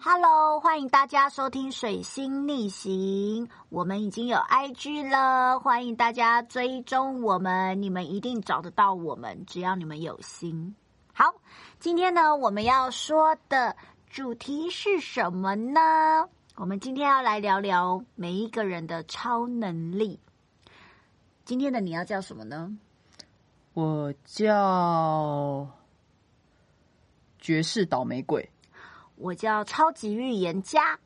Hello，欢迎大家收听《水星逆行》，我们已经有 IG 了，欢迎大家追踪我们，你们一定找得到我们，只要你们有心。好，今天呢，我们要说的主题是什么呢？我们今天要来聊聊每一个人的超能力。今天的你要叫什么呢？我叫绝世倒霉鬼。我叫超级预言家。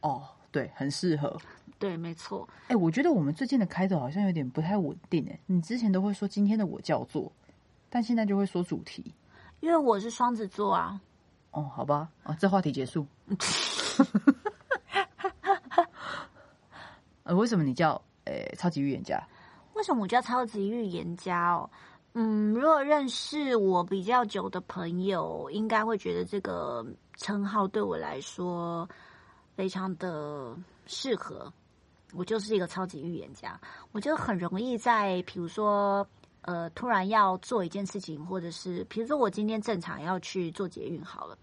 哦，对，很适合。对，没错。哎，我觉得我们最近的开头好像有点不太稳定。哎，你之前都会说今天的我叫做，但现在就会说主题。因为我是双子座啊。哦，好吧，啊，这话题结束。呃，为什么你叫诶超级预言家？为什么我叫超级预言家哦？嗯，如果认识我比较久的朋友，应该会觉得这个。称号对我来说非常的适合，我就是一个超级预言家。我就很容易在，比如说，呃，突然要做一件事情，或者是，比如说我今天正常要去做捷运好了，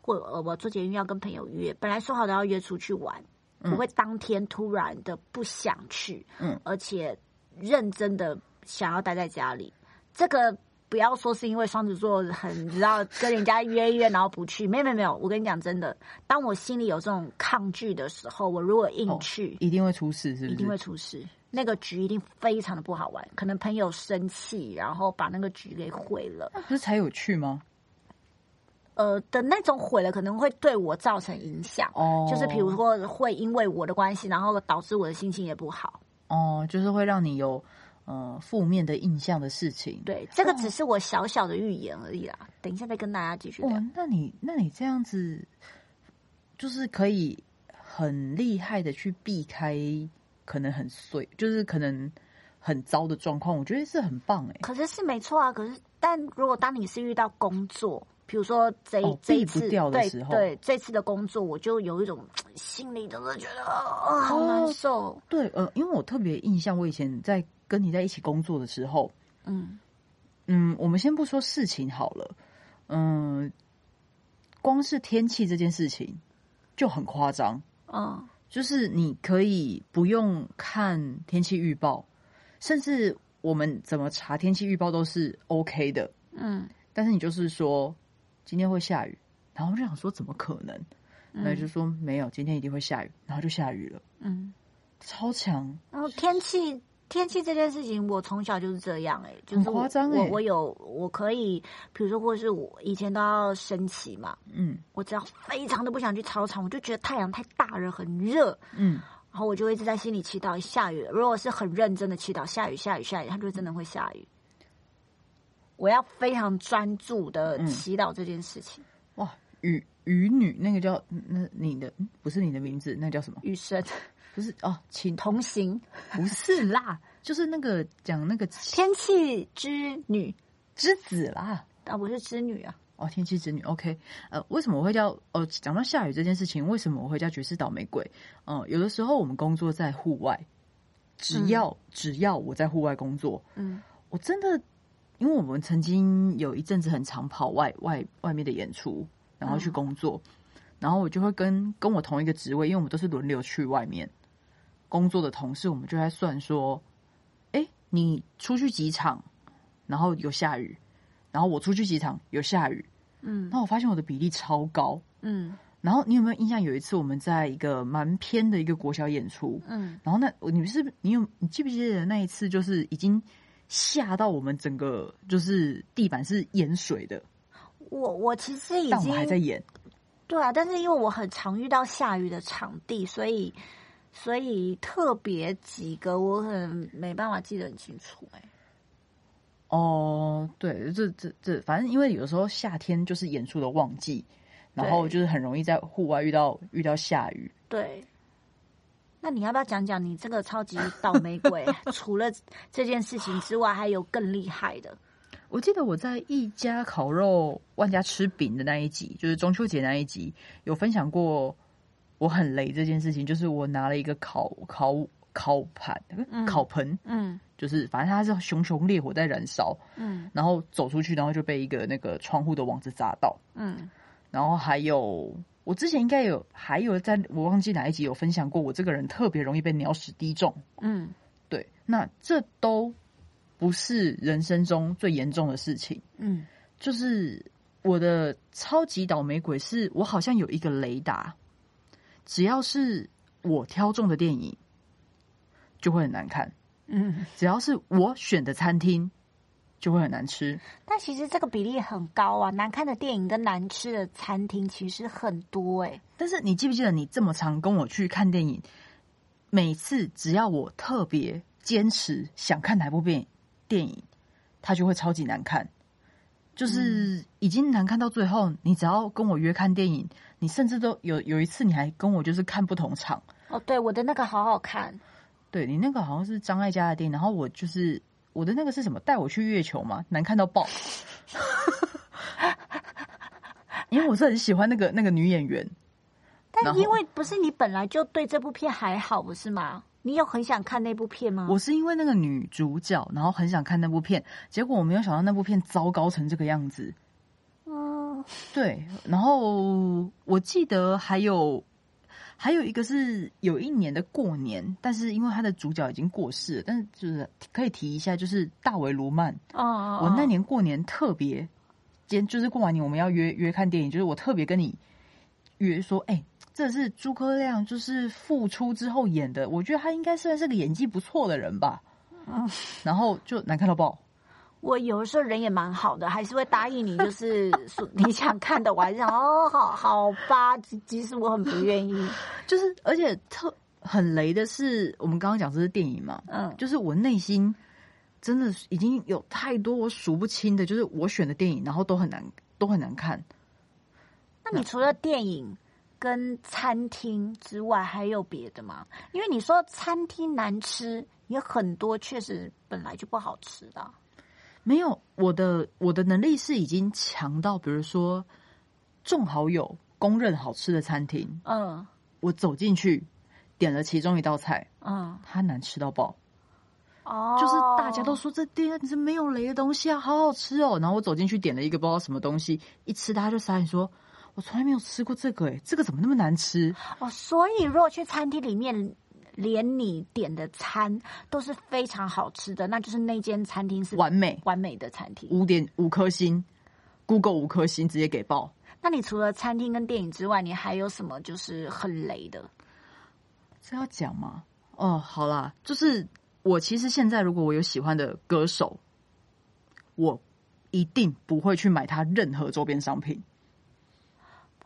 或呃，我做捷运要跟朋友约，本来说好的要约出去玩，我会当天突然的不想去，嗯，而且认真的想要待在家里，这个。不要说是因为双子座很你知道跟人家约约，然后不去。没有没有没有，我跟你讲真的，当我心里有这种抗拒的时候，我如果硬去，一定会出事，是不是？一定会出事。那个局一定非常的不好玩，可能朋友生气，然后把那个局给毁了。那不是才有趣吗？呃，的那种毁了，可能会对我造成影响。哦，就是比如说会因为我的关系，然后导致我的心情也不好。哦，就是会让你有。呃，负面的印象的事情，对，这个只是我小小的预言而已啦。等一下再跟大家继续聊。那你，那你这样子，就是可以很厉害的去避开可能很碎，就是可能很糟的状况，我觉得是很棒哎。可是是没错啊，可是但如果当你是遇到工作，比如说这这一次对对这次的工作，我就有一种心里真的觉得啊好难受。对，呃，因为我特别印象，我以前在。跟你在一起工作的时候，嗯嗯，我们先不说事情好了，嗯，光是天气这件事情就很夸张，啊，就是你可以不用看天气预报，甚至我们怎么查天气预报都是 OK 的，嗯，但是你就是说今天会下雨，然后就想说怎么可能？那就说没有，今天一定会下雨，然后就下雨了，嗯，超强，然后天气。天气这件事情，我从小就是这样哎，就是我我有我可以，比如说或者是我以前都要升旗嘛，嗯，我只要非常的不想去操场，我就觉得太阳太大了，很热，嗯，然后我就一直在心里祈祷下雨。如果是很认真的祈祷下雨下雨下雨，它就真的会下雨。我要非常专注的祈祷这件事情。哇，雨雨女那个叫那你的不是你的名字，那叫什么？雨神。不是哦，请同行。不是啦，就是那个讲那个天气之女。之子啦。啊，不是之女啊。哦，天气之女，OK，呃，为什么我会叫哦？讲到下雨这件事情，为什么我会叫绝世倒霉鬼？嗯，有的时候我们工作在户外，只要只要我在户外工作，嗯，我真的，因为我们曾经有一阵子很常跑外外外面的演出，然后去工作，然后我就会跟跟我同一个职位，因为我们都是轮流去外面。工作的同事，我们就在算说，哎，你出去几场，然后有下雨，然后我出去几场有下雨，嗯，那我发现我的比例超高，嗯，然后你有没有印象？有一次我们在一个蛮偏的一个国小演出，嗯，然后那你是你有你记不记得那一次就是已经下到我们整个就是地板是淹水的？我我其实已经还在演，对啊，但是因为我很常遇到下雨的场地，所以。所以特别几个我可能没办法记得很清楚哎。哦，对，这这这，反正因为有时候夏天就是演出的旺季，然后就是很容易在户外遇到遇到下雨。对。那你要不要讲讲你这个超级倒霉鬼？除了这件事情之外，还有更厉害的？我记得我在一家烤肉万家吃饼的那一集，就是中秋节那一集，有分享过。我很雷这件事情，就是我拿了一个烤烤烤盘、烤盆，嗯，就是反正它是熊熊烈火在燃烧，嗯，然后走出去，然后就被一个那个窗户的网子砸到，嗯，然后还有我之前应该有还有在我忘记哪一集有分享过，我这个人特别容易被鸟屎滴中。嗯对，那这都不是人生中最严重的事情。嗯就是我的超级倒霉鬼是，我好像有一个雷达，只要是我挑中的电影，就会很难看；嗯。只要是我选的餐厅，就会很难吃。但其实这个比例很高啊，难看的电影跟难吃的餐厅其实很多哎、但是你记不记得，你这么常跟我去看电影，每次只要我特别坚持想看哪部电影，电影它就会超级难看。就是已经难看到最后，你只要跟我约看电影，你甚至都有有一次你还跟我就是看不同场，哦，对，我的那个好好看，对你那个好像是张艾嘉的电影，然后我就是我的那个是什么？带我去月球嘛，难看到爆。因为我是很喜欢那个那个女演员，但因为不是你本来就对这部片还好，不是吗？你有很想看那部片吗？我是因为那个女主角，然后很想看那部片，结果我没有想到那部片糟糕成这个样子。嗯，对，然后我记得还有还有一个是有一年的过年，但是因为他的主角已经过世了，但是就是可以提一下，就是大维罗曼。哦哦，我那年过年特别，今就是过完年我们要约约看电影，就是我特别跟你约说，哎、这是诸葛亮就是复出之后演的，我觉得他应该算是个演技不错的人吧。嗯然后就难看到爆。我有的时候人也蛮好的，还是会答应你，就是说 你想看的，我还是想哦，好好吧，即即使我很不愿意，就是而且特很雷的是，我们刚刚讲这是电影嘛，嗯，就是我内心真的已经有太多我数不清的，就是我选的电影，然后都很难都很难看。那你除了电影跟餐厅之外，还有别的吗？因为你说餐厅难吃，也很多确实本来就不好吃的啊。没有，我的我的能力是已经强到，比如说众好友公认好吃的餐厅，嗯我走进去点了其中一道菜，嗯，它难吃到爆，哦，就是大家都说这店是没有雷的东西啊，好好吃哦。然后我走进去点了一个不知道什么东西，一吃大家就傻眼说，我从来没有吃过这个、欸，这个怎么那么难吃？哦，所以如果去餐厅里面，连你点的餐都是非常好吃的，那就是那间餐厅是完美，完美的餐厅。五点五颗星，Google 五颗星直接给爆。那你除了餐厅跟电影之外，你还有什么就是很雷的？这要讲吗？哦，好啦，就是我其实现在如果我有喜欢的歌手，我一定不会去买他任何周边商品，不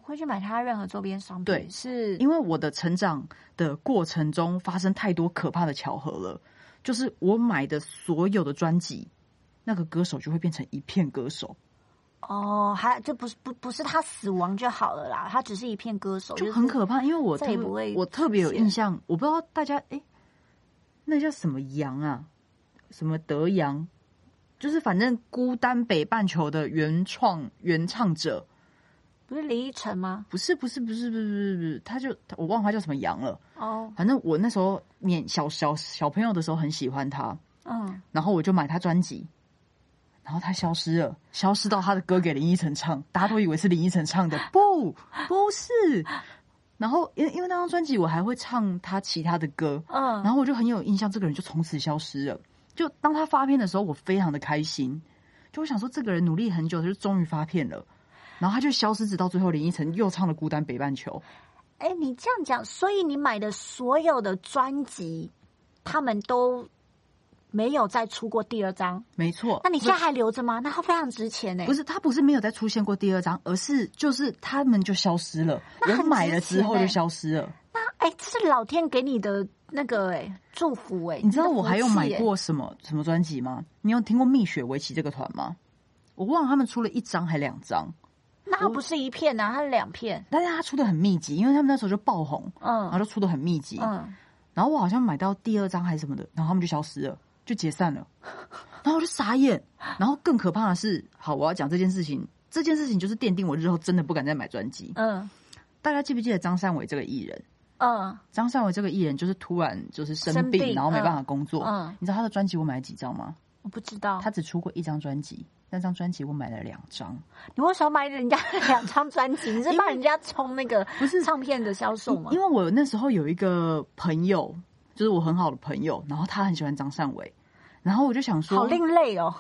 会去买他任何周边商品，对是因为我的成长的过程中发生太多可怕的巧合了。就是我买的所有的专辑，那个歌手就会变成一片歌手，哦，还就不是不不是他死亡就好了啦，他只是一片歌手，就很可怕。因为我特再也不会我特别有印象，我不知道大家哎、那叫什么羊啊？什么德阳？就是反正孤单北半球的原创原唱者，不是李依晨吗？不是不是不是不是不是不是，他就我忘了他叫什么杨了。哦，反正我那时候年小小小朋友的时候很喜欢他，嗯，然后我就买他专辑，然后他消失了，消失到他的歌给林依晨唱，大家都以为是林依晨唱的，不，不是。然后因为因为那张专辑我还会唱他其他的歌，嗯，然后我就很有印象，这个人就从此消失了。就当他发片的时候，我非常的开心，就我想说这个人努力很久，他就终于发片了，然后他就消失，直到最后林依晨又唱了《孤单北半球》。哎，你这样讲，所以你买的所有的专辑，他们都没有再出过第二张，没错，那你现在还留着吗？那它非常值钱呢。不是它不是没有再出现过第二张，而是就是他们就消失了，我买了之后就消失了。那哎，这是老天给你的那个哎祝福哎。你知道我还有买过什么什么专辑吗？你有听过蜜雪围棋这个团吗？我忘了他们出了一张还两张，那它不是一片啊，它是两片。但是它出的很密集，因为他们那时候就爆红，嗯然后嗯就出的很密集。嗯，然后我好像买到第二张还是什么的，然后他们就消失了，就解散了，然后我就傻眼。然后更可怕的是，好，我要讲这件事情，这件事情就是奠定我日后真的不敢再买专辑。嗯大家记不记得张善伟这个艺人？嗯张善伟这个艺人就是突然就是生病，生病然后没办法工作。嗯你知道他的专辑我买了几张吗？我不知道。他只出过一张专辑，那张专辑我买了两张。你为什么买人家两张专辑？你是帮人家冲那个不是唱片的销售吗？因为我那时候有一个朋友，就是我很好的朋友，然后他很喜欢张善伟，然后我就想说，好另类哦。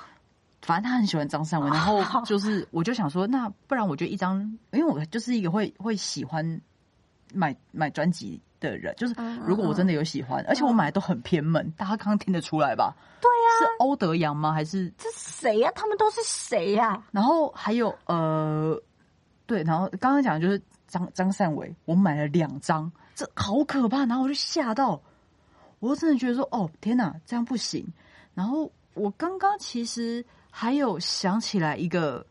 反正他很喜欢张善伟，然后 就是我就想说，那不然我就一张，因为我就是一个会会喜欢买买专辑的人，就是如果我真的有喜欢，而且我买的都很偏门，大家刚刚听得出来吧？对呀，是欧德阳吗？还是这谁呀？他们都是谁呀？然后还有呃，对，然后刚刚讲就是张张善伟，我买了两张，这好可怕，然后我就吓到，我真的觉得说，哦天哪，这样不行。然后我刚刚其实。还有想起来一个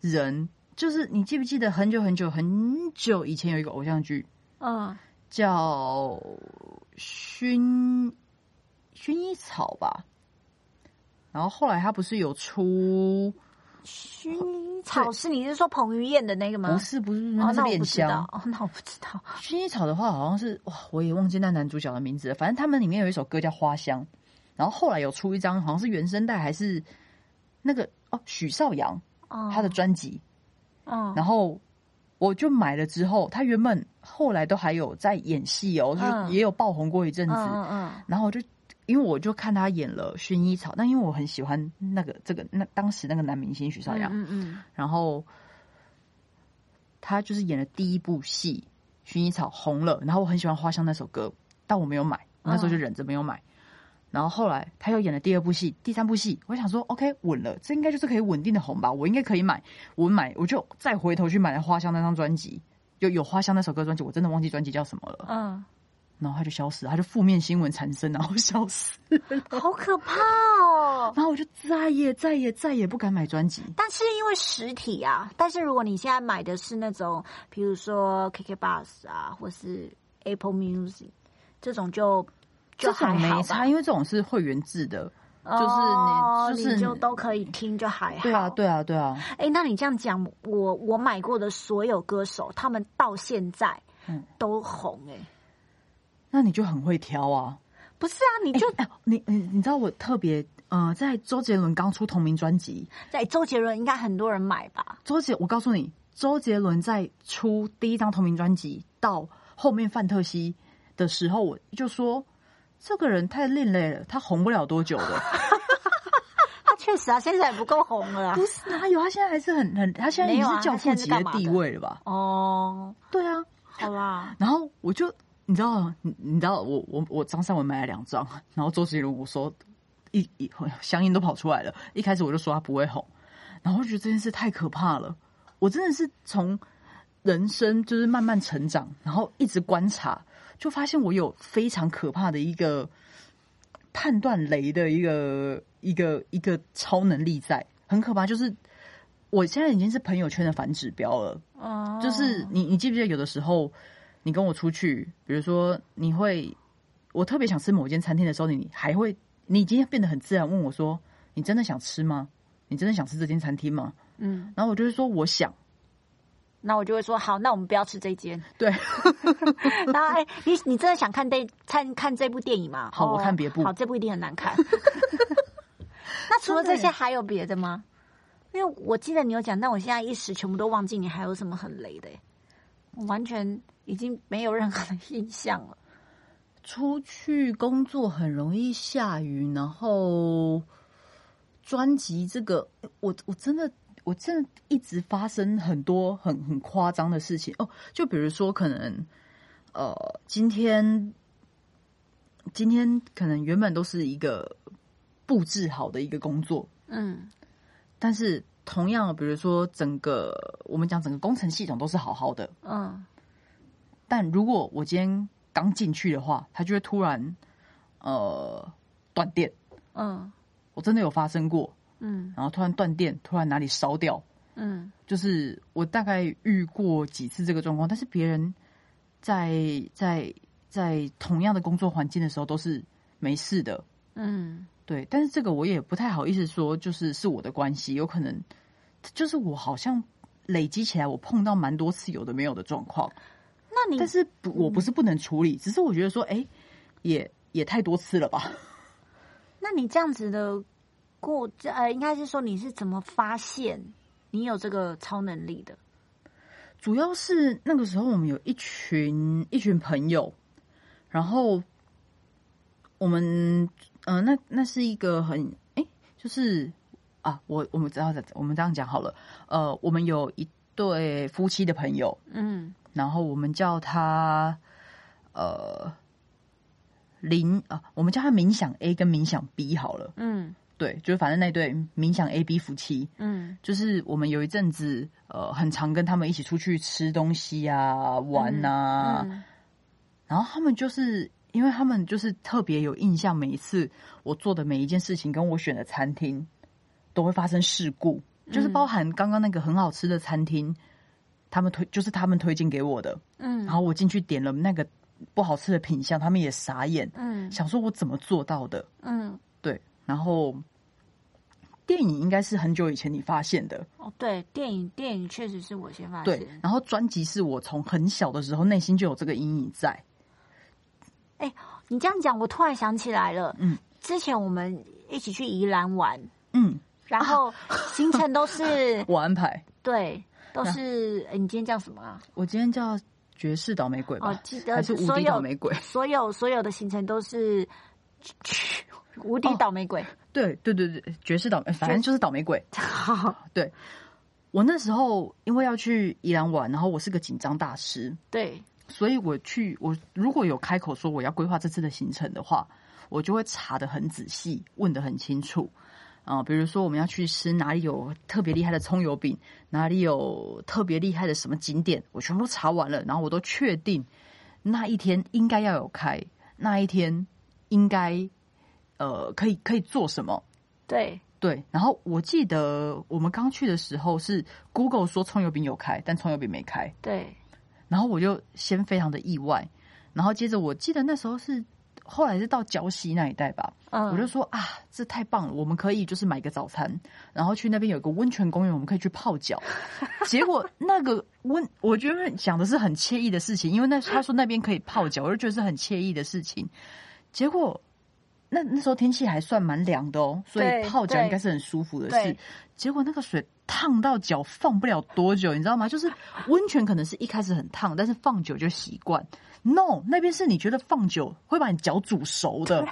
人，就是你记不记得很久很久很久以前有一个偶像剧，嗯，叫薰薰衣草吧。然后后来他不是有出薰衣草？是你是说彭于晏的那个吗？不是，不是，那是恋香。哦那我不知道。薰衣草的话，好像是哇，我也忘记那男主角的名字了。反正他们里面有一首歌叫《花香》，然后后来有出一张，好像是原声带还是。那个哦，许绍洋他的专辑，嗯，然后我就买了之后，他原本后来都还有在演戏哦，就也有爆红过一阵子，嗯嗯，然后我就因为我就看他演了薰衣草，但因为我很喜欢那个这个那当时那个男明星许绍洋，嗯嗯，然后他就是演了第一部戏薰衣草红了，然后我很喜欢花香那首歌，但我没有买，那时候就忍着没有买。然后后来他又演了第二部戏、第三部戏，我想说，OK，稳了，这应该就是可以稳定的红吧？我应该可以买，我买，我就再回头去买了《花香》那张专辑，有有《花香》那首歌专辑，我真的忘记专辑叫什么了。嗯，然后他就消失，他就负面新闻产生，然后消失，好可怕哦！然后我就再也再也再也不敢买专辑。但是因为实体啊，但是如果你现在买的是那种，比如说 KK Bus 啊，或是 Apple Music 这种就。这种没差，因为这种是会员制的，就是你就是就都可以听，就还好。对啊，对啊，对啊。哎，那你这样讲，我我买过的所有歌手，他们到现在都红哎。那你就很会挑啊？不是啊，你就你你你知道我特别呃，在周杰伦刚出同名专辑，在周杰伦应该很多人买吧？周杰，我告诉你，周杰伦在出第一张同名专辑到后面范特西的时候，我就说。这个人太另类了，他红不了多久的。他确实啊，现在也不够红了。不是哪有？他现在还是很很，他现在已经是教父级的地位了吧？哦，对啊，好啦。然后我就你知道，你你知道，我我我张善文买了两张，然后周杰伦我说一一香烟都跑出来了。一开始我就说他不会红，然后我觉得这件事太可怕了。我真的是从人生就是慢慢成长，然后一直观察。就发现我有非常可怕的一个判断雷的一个一个一个超能力在，很可怕。就是我现在已经是朋友圈的反指标了。哦，就是你你记不记得有的时候你跟我出去，比如说你会我特别想吃某间餐厅的时候，你还会你今天变得很自然问我说：“你真的想吃吗？你真的想吃这间餐厅吗？”嗯，然后我就是说我想。那我就会说好，那我们不要吃这间。对，然后哎，你你真的想看这看看这部电影吗？好，我看别部。好，这部一定很难看。那除了这些还有别的吗？因为我记得你有讲，但我现在一时全部都忘记，你还有什么很雷的？完全已经没有任何的印象了。出去工作很容易下雨，然后专辑这个，我我真的。我真的一直发生很多很很夸张的事情。哦，就比如说可能，呃，今天今天可能原本都是一个布置好的一个工作，嗯，但是同样，比如说整个我们讲整个工程系统都是好好的，嗯，但如果我今天刚进去的话，它就会突然呃断电，嗯，我真的有发生过。嗯，然后突然断电，突然哪里烧掉，嗯，就是我大概遇过几次这个状况，但是别人在在在同样的工作环境的时候都是没事的，嗯，对，但是这个我也不太好意思说，就是是我的关系，有可能就是我好像累积起来，我碰到蛮多次有的没有的状况，那你但是不，我不是不能处理，只是我觉得说，哎，也也太多次了吧？那你这样子的。过这呃，应该是说你是怎么发现你有这个超能力的？主要是那个时候我们有一群一群朋友，然后我们呃，那那是一个很哎，就是啊，我我们知道的，我们这样讲好了，呃，我们有一对夫妻的朋友，嗯然后我们叫他呃冥啊，我们叫他冥想 A 跟冥想 B 好了，嗯对，就是反正那对冥想 A B 夫妻，嗯。就是我们有一阵子，呃，很常跟他们一起出去吃东西啊、玩啊，嗯然后他们就是因为他们就是特别有印象，每一次我做的每一件事情跟我选的餐厅都会发生事故，就是包含刚刚那个很好吃的餐厅，他们推就是他们推荐给我的，嗯。然后我进去点了那个不好吃的品相，他们也傻眼，嗯。想说我怎么做到的？嗯，对，然后电影应该是很久以前你发现的。哦，对，电影电影确实是我先发现对，，然后专辑是我从很小的时候内心就有这个阴影在。哎你这样讲，我突然想起来了，嗯，之前我们一起去宜兰玩，嗯，然后行程都是 我安排。对，都是诶你今天叫什么啊？我今天叫爵士倒霉鬼吧？哦，记得还是无所有敌倒霉鬼？所有所有的行程都是无敌倒霉鬼。对对对对，爵士倒霉，反正就是倒霉鬼。好，我那时候因为要去宜兰玩，然后我是个紧张大师，对，所以我去我如果有开口说我要规划这次的行程的话，我就会查的很仔细，问的很清楚。啊、比如说我们要去吃哪里有特别厉害的葱油饼，哪里有特别厉害的什么景点，我全部都查完了，然后我都确定那一天应该要有开，那一天应该呃可以可以做什么。对，对，然后我记得我们刚去的时候是 Google 说葱油饼有开，但葱油饼没开。对，然后我就先非常的意外，然后接着我记得那时候是后来是到礁溪那一带吧，嗯，我就说啊，这太棒了，我们可以就是买个早餐，然后去那边有个温泉公园，我们可以去泡脚。结果那个温，我觉得想的是很惬意的事情，因为那他说那边可以泡脚，我就觉得是很惬意的事情。结果那那时候天气还算蛮凉的哦，所以泡脚对应该是很舒服的事。结果那个水烫到脚放不了多久，你知道吗？就是温泉可能是一开始很烫，但是放久就习惯。No，那边是你觉得放久会把你脚煮熟的，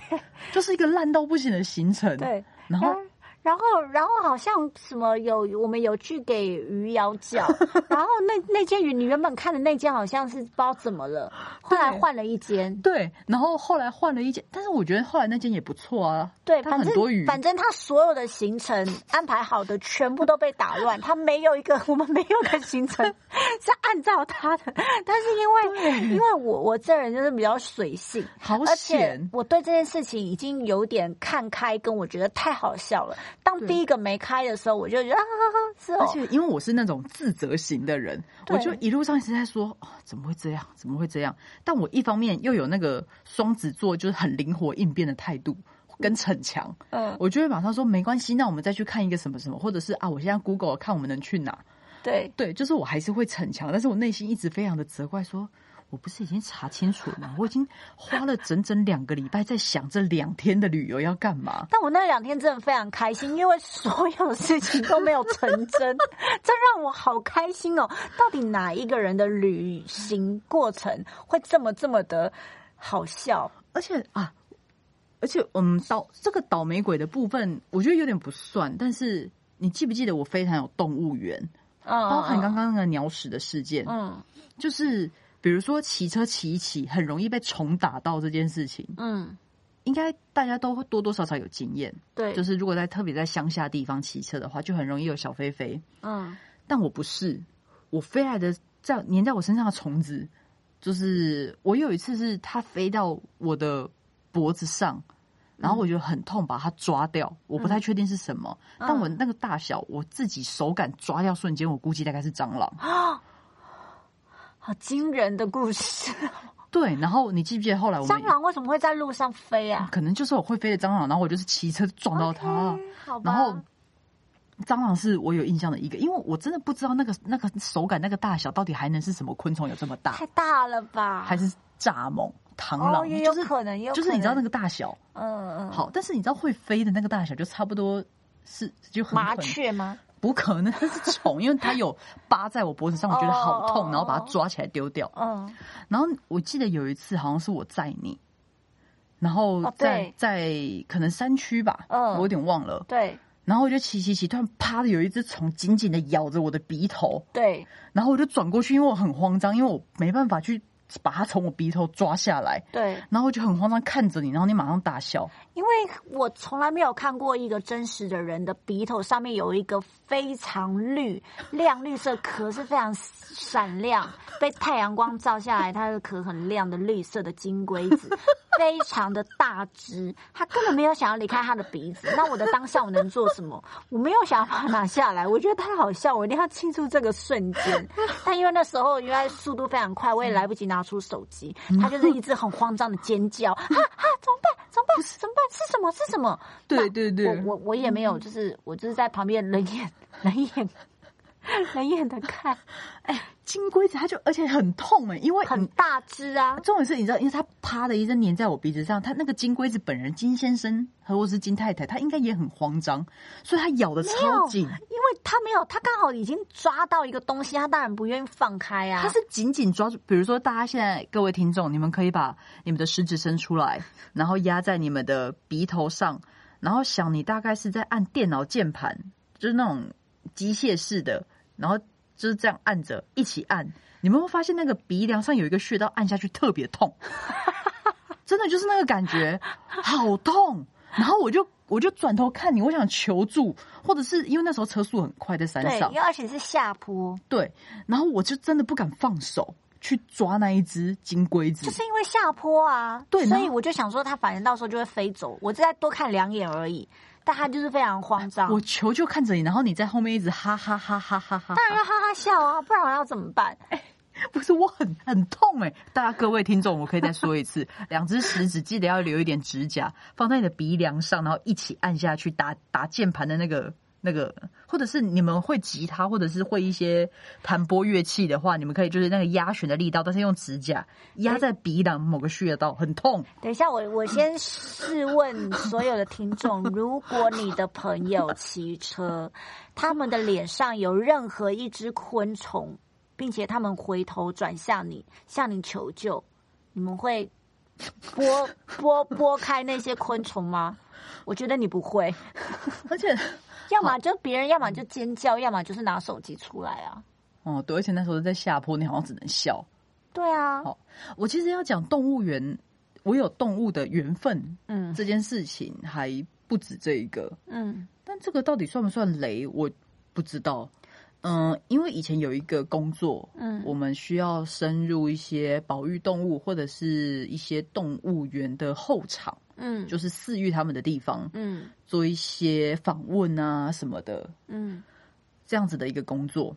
就是一个烂到不行的行程。对，然后然后，然后好像什么有我们有去给鱼咬脚，然后那那间鱼你原本看的那间好像是不知道怎么了，后来换了一间，对，然后后来换了一间，但是我觉得后来那间也不错啊。对，它反正很多鱼反正他所有的行程安排好的全部都被打乱，他没有一个我们没有个行程 是按照他的，但是因为因为我我这人就是比较随性，好而且险！我对这件事情已经有点看开，跟我觉得太好笑了。当第一个没开的时候，我就觉得啊，是哦，而且因为我是那种自责型的人，我就一路上一直在说、哦、怎么会这样，怎么会这样？但我一方面又有那个双子座，就是很灵活应变的态度跟逞强，嗯，我就会马上说没关系，那我们再去看一个什么什么，或者是啊，我现在 Google 看我们能去哪。对，对，就是我还是会逞强，但是我内心一直非常的责怪说。我不是已经查清楚了吗？我已经花了整整两个礼拜在想这两天的旅游要干嘛。但我那两天真的非常开心，因为所有事情都没有成真，这让我好开心哦！到底哪一个人的旅行过程会这么这么的好笑？而且啊，而且我们，倒这个倒霉鬼的部分，我觉得有点不算。但是你记不记得我非常有动物园，嗯，包含刚刚那个鸟屎的事件，嗯就是比如说骑车骑一骑，很容易被虫打到这件事情，嗯，应该大家都会多多少少有经验。对，就是如果在特别在乡下地方骑车的话，就很容易有小飞飞。嗯但我不是，我飞来的在粘在我身上的虫子，就是我有一次是它飞到我的脖子上，然后我觉得很痛，把它抓掉。我不太确定是什么，嗯但我那个大小，我自己手感抓掉瞬间，我估计大概是蟑螂。啊，好惊人的故事！对，然后你记不记得后来我们蟑螂为什么会在路上飞啊？可能就是我会飞的蟑螂，然后我就是骑车撞到它。然后蟑螂是我有印象的一个，因为我真的不知道那个那个手感、那个大小到底还能是什么昆虫有这么大，太大了吧？还是蚱蜢、螳螂，哦，也有就是可能，也有就是你知道那个，大小。嗯嗯，好，但是你知道会飞的那个大小就差不多是就很麻雀吗？不可能，它是虫，因为它有扒在我脖子上，我觉得好痛，然后把它抓起来丢掉。嗯，然后我记得有一次好像是我载你，然后哦在、对。在可能山区吧，嗯。我有点忘了。对。然后我就骑骑骑，突然啪的有一只虫紧紧的咬着我的鼻头，对，然后我就转过去，因为我很慌张，因为我没办法去把它从我鼻头抓下来，对，然后我就很慌张看着你，然后你马上大笑，因为我从来没有看过一个真实的人的鼻头上面有一个非常绿、亮绿色壳，是非常闪亮，被太阳光照下来，它的壳很亮的绿色的金龟子，非常的大只，他根本没有想要离开他的鼻子。那我的当下我能做什么？我没有想要把它拿下来，我觉得太好笑，我一定要庆祝这个瞬间。但因为那时候因为速度非常快，我也来不及拿出手机，他就是一直很慌张的尖叫，哈哈，怎么办？怎么办？怎么办？是什么？是什么？对对对我我我也没有，就是我就是在旁边冷眼冷眼冷眼的看，金龟子它就而且很痛哎、因为很大只啊，重点是，你知道，因为它啪的一声粘在我鼻子上，它那个金龟子本人金先生或者是金太太，他应该也很慌张，所以他咬的超紧，因为他没有，他刚好已经抓到一个东西，他当然不愿意放开啊。他是紧紧抓住。比如说，大家现在各位听众，你们可以把你们的食指伸出来，然后压在你们的鼻头上，然后想你大概是在按电脑键盘，就是那种机械式的，然后就是这样按着一起按。你们会发现那个鼻梁上有一个穴道，按下去特别痛，真的就是那个感觉，好痛。然后我就我就转头看你，我想求助，或者是因为那时候车速很快，在山对，上因为，而且是下坡，对，然后我就真的不敢放手去抓那一只金龟子，就是因为下坡啊。对所以我就想说，它反正到时候就会飞走，我再多看两眼而已。但他就是非常慌张，我求求看着你，然后你在后面一直哈哈哈哈哈哈，当然要哈哈笑啊，不然我要怎么办？不是我很很痛哎、大家各位听众，我可以再说一次，两只食指记得要留一点指甲，放在你的鼻梁上，然后一起按下去打打键盘的那个那个，或者是你们会吉他，或者是会一些弹拨乐器的话，你们可以就是那个压弦的力道，但是用指甲压在鼻梁某个穴道，很痛。等一下，我我先试问所有的听众：如果你的朋友骑车，他们的脸上有任何一只昆虫，并且他们回头转向你，向你求救，你们会拨拨拨开那些昆虫吗？我觉得你不会，而且要么就别人，要么就尖叫，要么就是拿手机出来啊。哦，对，而且那时候在下坡，你好像只能笑。对啊，好我其实要讲动物园，我有动物的缘分嗯这件事情还不止这一个，嗯但这个到底算不算雷，我不知道。嗯，因为以前有一个工作，嗯我们需要深入一些保育动物或者是一些动物园的后场，嗯，就是饲育他们的地方，嗯做一些访问啊什么的，嗯这样子的一个工作。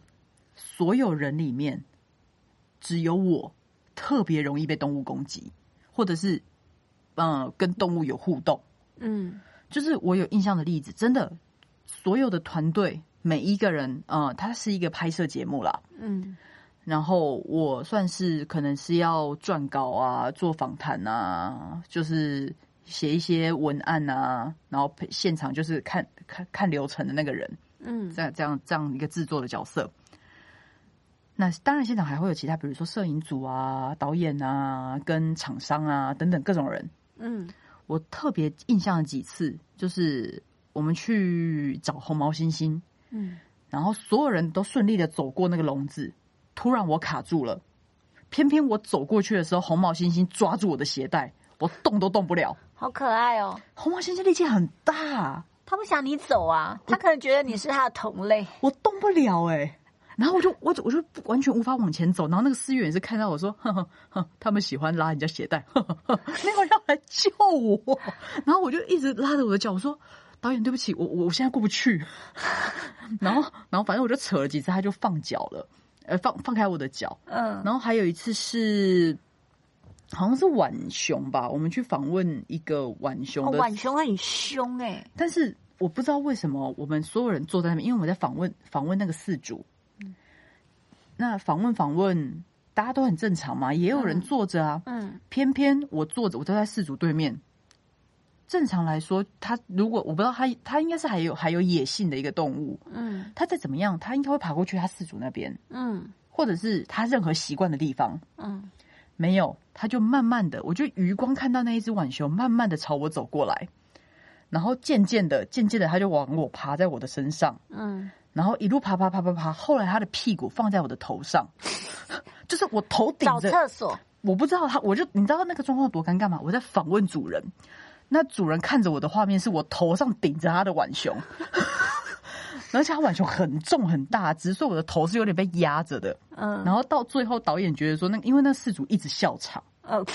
所有人里面，只有我特别容易被动物攻击，或者是呃跟动物有互动。嗯就是我有印象的例子，真的，所有的团队每一个人，呃，它是一个拍摄节目啦。嗯然后我算是可能是要撰稿啊，做访谈啊，就是写一些文案啊，然后陪现场就是看看看流程的那个人，嗯。这样这样这样一个制作的角色。那当然，现场还会有其他，比如说摄影组啊、导演啊、跟厂商啊等等各种人。嗯。我特别印象的几次，就是我们去找红毛猩猩，嗯，然后所有人都顺利的走过那个笼子，突然我卡住了，偏偏我走过去的时候，红毛猩猩抓住我的鞋带，我动都动不了。好可爱哦。红毛猩猩力气很大，他不想你走啊，他可能觉得你是他的同类。我动不了哎、然后我就我就我就完全无法往前走，然后那个司员也是看到我说，呵呵呵，他们喜欢拉人家鞋带，呵呵呵，没有要来救我，然后我就一直拉着我的脚，我说导演对不起，我我现在过不去，然后然后反正我就扯了几次，他就放脚了，呃放放开我的脚，嗯然后还有一次是好像是浣熊吧，我们去访问一个浣熊浣熊很凶哎、但是我不知道为什么我们所有人坐在那边，因为我们在访问访问那个饲主。那访问访问，大家都很正常嘛，也有人坐着啊。嗯偏偏我坐着，我坐在饲主对面，正常来说，他如果我不知道他他应该是还有还有野性的一个动物。嗯他再怎么样，他应该会爬过去它饲主那边，嗯或者是他任何习惯的地方。嗯，没有，他就慢慢的，我就余光看到那一只浣熊慢慢的朝我走过来，然后渐渐的、渐渐的，他就往我爬在我的身上，嗯，然后一路爬爬爬爬爬，后来他的屁股放在我的头上，就是我头顶着，厕所，我不知道他，我就你知道那个状况多尴尬吗？我在访问主人，那主人看着我的画面是我头上顶着他的浣熊。而且他浣熊很重很大只，所以我的头是有点被压着的。嗯，然后到最后，导演觉得说，那因为那事主一直笑场，嗯，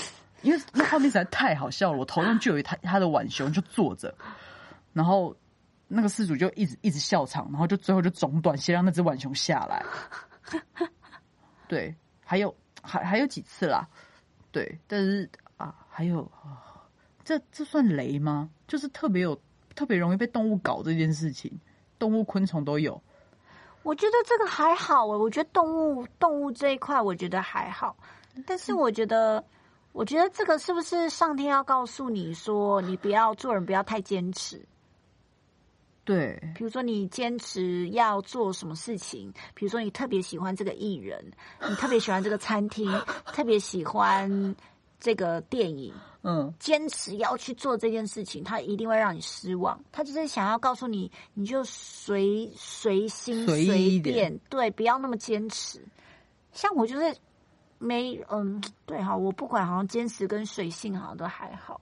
因为那画面实在太好笑了，我头上就有一他他的浣熊就坐着，然后那个事主就一直一直笑场，然后就最后就中断，先让那只浣熊下来。对，还有还还有几次啦，对，但是啊，还有啊，这这算雷吗？就是特别有特别容易被动物搞这件事情，动物昆虫都有。我觉得这个还好诶，我觉得动物动物这一块我觉得还好，但是我觉得，我觉得这个是不是上天要告诉你说，你不要做人不要太坚持，对，比如说你坚持要做什么事情，比如说你特别喜欢这个艺人，你特别喜欢这个餐厅，特别喜欢这个电影，嗯，坚持要去做这件事情，他一定会让你失望。他就是想要告诉你，你就随随心随意一点便，对，不要那么坚持。像我就是没，嗯，对哈，我不管，好像坚持跟随性好像都还好。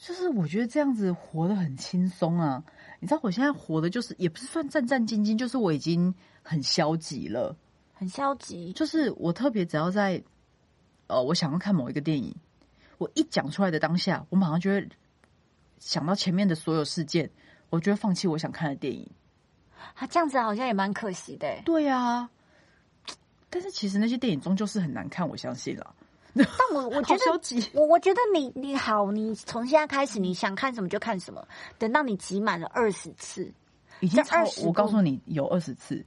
就是我觉得这样子活得很轻松啊！你知道我现在活的就是也不是算战战兢兢，就是我已经很消极了。很消极，就是我特别只要在呃，我想要看某一个电影，我一讲出来的当下，我马上就会想到前面的所有事件，我就会放弃我想看的电影。他这样子好像也蛮可惜的欸。对啊，但是其实那些电影终究是很难看，我相信了。但我我觉得，我我觉得你你好，你从现在开始，你想看什么就看什么，等到你集满了二十次，已经超这20我告诉你有二十次，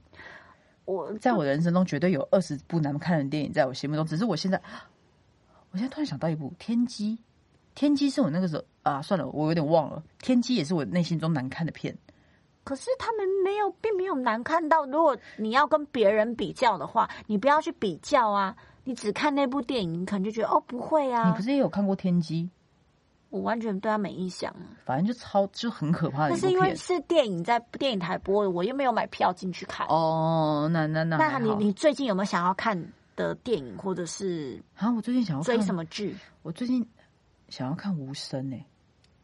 我在我的人生中绝对有二十部难看的电影，在我心目中。只是我现在，我现在突然想到一部《天机》，《天机》是我那个时候啊，算了，我有点忘了，《天机》也是我内心中难看的片。可是他们没有，并没有难看到。如果你要跟别人比较的话，你不要去比较啊，你只看那部电影，你可能就觉得哦，不会啊你啊不，是也有看过《天机我完全对他没印象啊。》？反正就超就很可怕的那是因为。是电影在电影台播的，我又没有买票进去看。哦，那那那那你你最近有没有想要看的电影，或者是啊，我最近想要追什么剧？我最近想要看《无声》呢。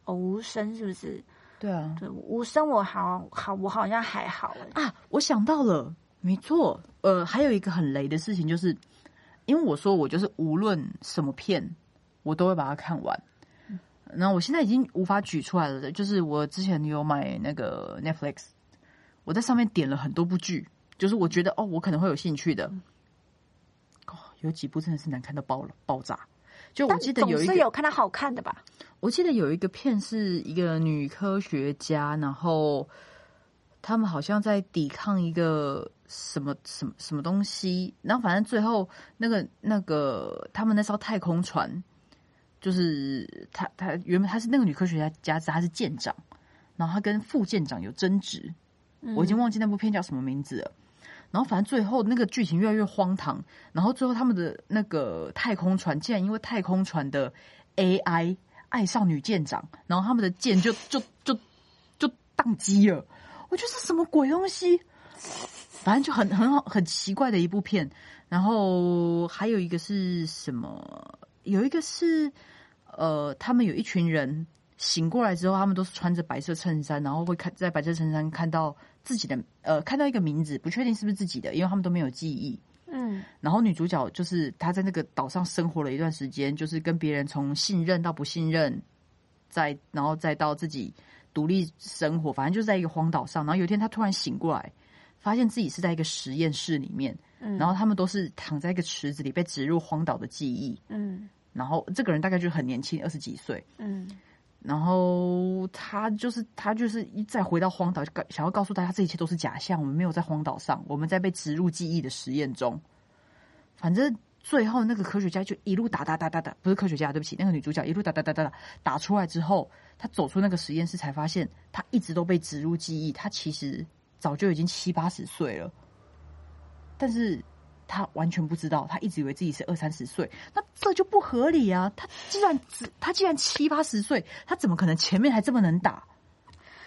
哦，无声是不是？对啊，对，无声我好好，我好像还好哎。啊，我想到了，没错，呃，还有一个很雷的事情，就是因为我说我就是无论什么片，我都会把它看完。然后我现在已经无法举出来了，就是我之前有买那个 Netflix，我在上面点了很多部剧，就是我觉得哦，我可能会有兴趣的。哦，有几部真的是难看到爆了，爆炸。就我记得有一个有看到好看的吧？我记得有一个片是一个女科学家，然后他们好像在抵抗一个什么什么什么东西，然后反正最后那个那个他们那艘太空船，就是他他原本他是那个女科学家家子，他是舰长，然后他跟副舰长有争执，我已经忘记那部片叫什么名字了。然后反正最后那个剧情越来越荒唐，然后最后他们的那个太空船竟然因为太空船的 AI 爱上女舰长，然后他们的舰就就就就宕机了。我觉得是什么鬼东西？反正就很很好很奇怪的一部片。然后还有一个是什么？有一个是呃，他们有一群人醒过来之后，他们都是穿着白色衬衫，然后会看在白色衬衫看到自己的呃，看到一个名字，不确定是不是自己的，因为他们都没有记忆。嗯然后女主角就是她在那个岛上生活了一段时间，就是跟别人从信任到不信任，再然后再到自己独立生活，反正就是在一个荒岛上。然后有一天她突然醒过来，发现自己是在一个实验室里面，嗯然后他们都是躺在一个池子里被植入荒岛的记忆。嗯然后这个人大概就很年轻，二十几岁。嗯然后他就是他就是一再回到荒岛，想要告诉大家这一切都是假象，我们没有在荒岛上，我们在被植入记忆的实验中。反正最后那个科学家就一路打打打打打，不是科学家，对不起，那个女主角一路打打打打打打出来之后，她走出那个实验室才发现，她一直都被植入记忆，她其实早就已经七八十岁了，但是她完全不知道，他一直以为自己是二三十岁，那这就不合理啊！他既然只他既然七八十岁，他怎么可能前面还这么能打？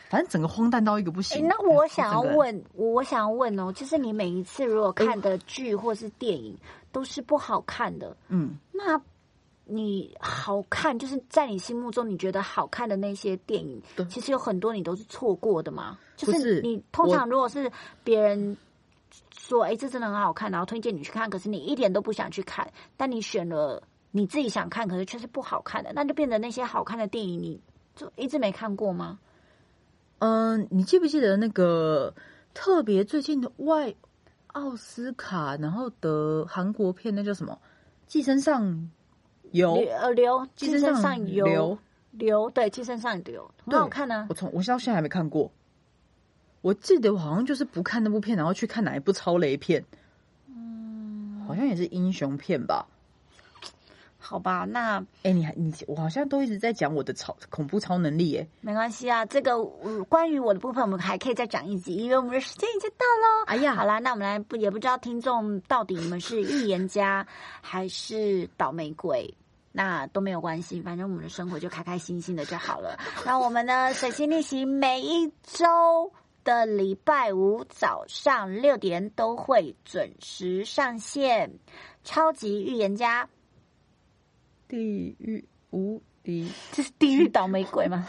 反正整个荒诞到一个不行。那我想要问，我想要问哦，就是你每一次如果看的剧或是电影都是不好看的，嗯，那你好看，就是在你心目中你觉得好看的那些电影，其实有很多你都是错过的吗？就是你通常如果是别人说，哎，这真的很好看，然后推荐你去看，可是你一点都不想去看，但你选了你自己想看，可是却是不好看的，那就变成那些好看的电影，你就一直没看过吗？嗯，你记不记得那个特别最近的外奥斯卡，然后得韩国片，那叫什么《寄生上游》？呃，流寄生上游流，对，寄生上流很好看呢。我从我到现在还没看过。我记得我好像就是不看那部片，然后去看哪一部超雷片？嗯，好像也是英雄片吧。好吧，那哎，你还你我好像都一直在讲我的超恐怖超能力，耶，没关系啊，这个关于我的部分，我们还可以再讲一集，因为我们的时间已经到喽。哎呀，好啦，那我们来不也不知道听众到底你们是预言家还是倒霉鬼，那都没有关系，反正我们的生活就开开心心的就好了。那我们呢水星逆行每一周的礼拜五早上六点都会准时上线，超级预言家。地狱无敌，这是地狱倒霉鬼吗？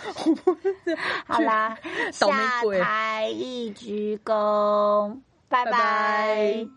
好啦，下台一鞠躬，拜拜。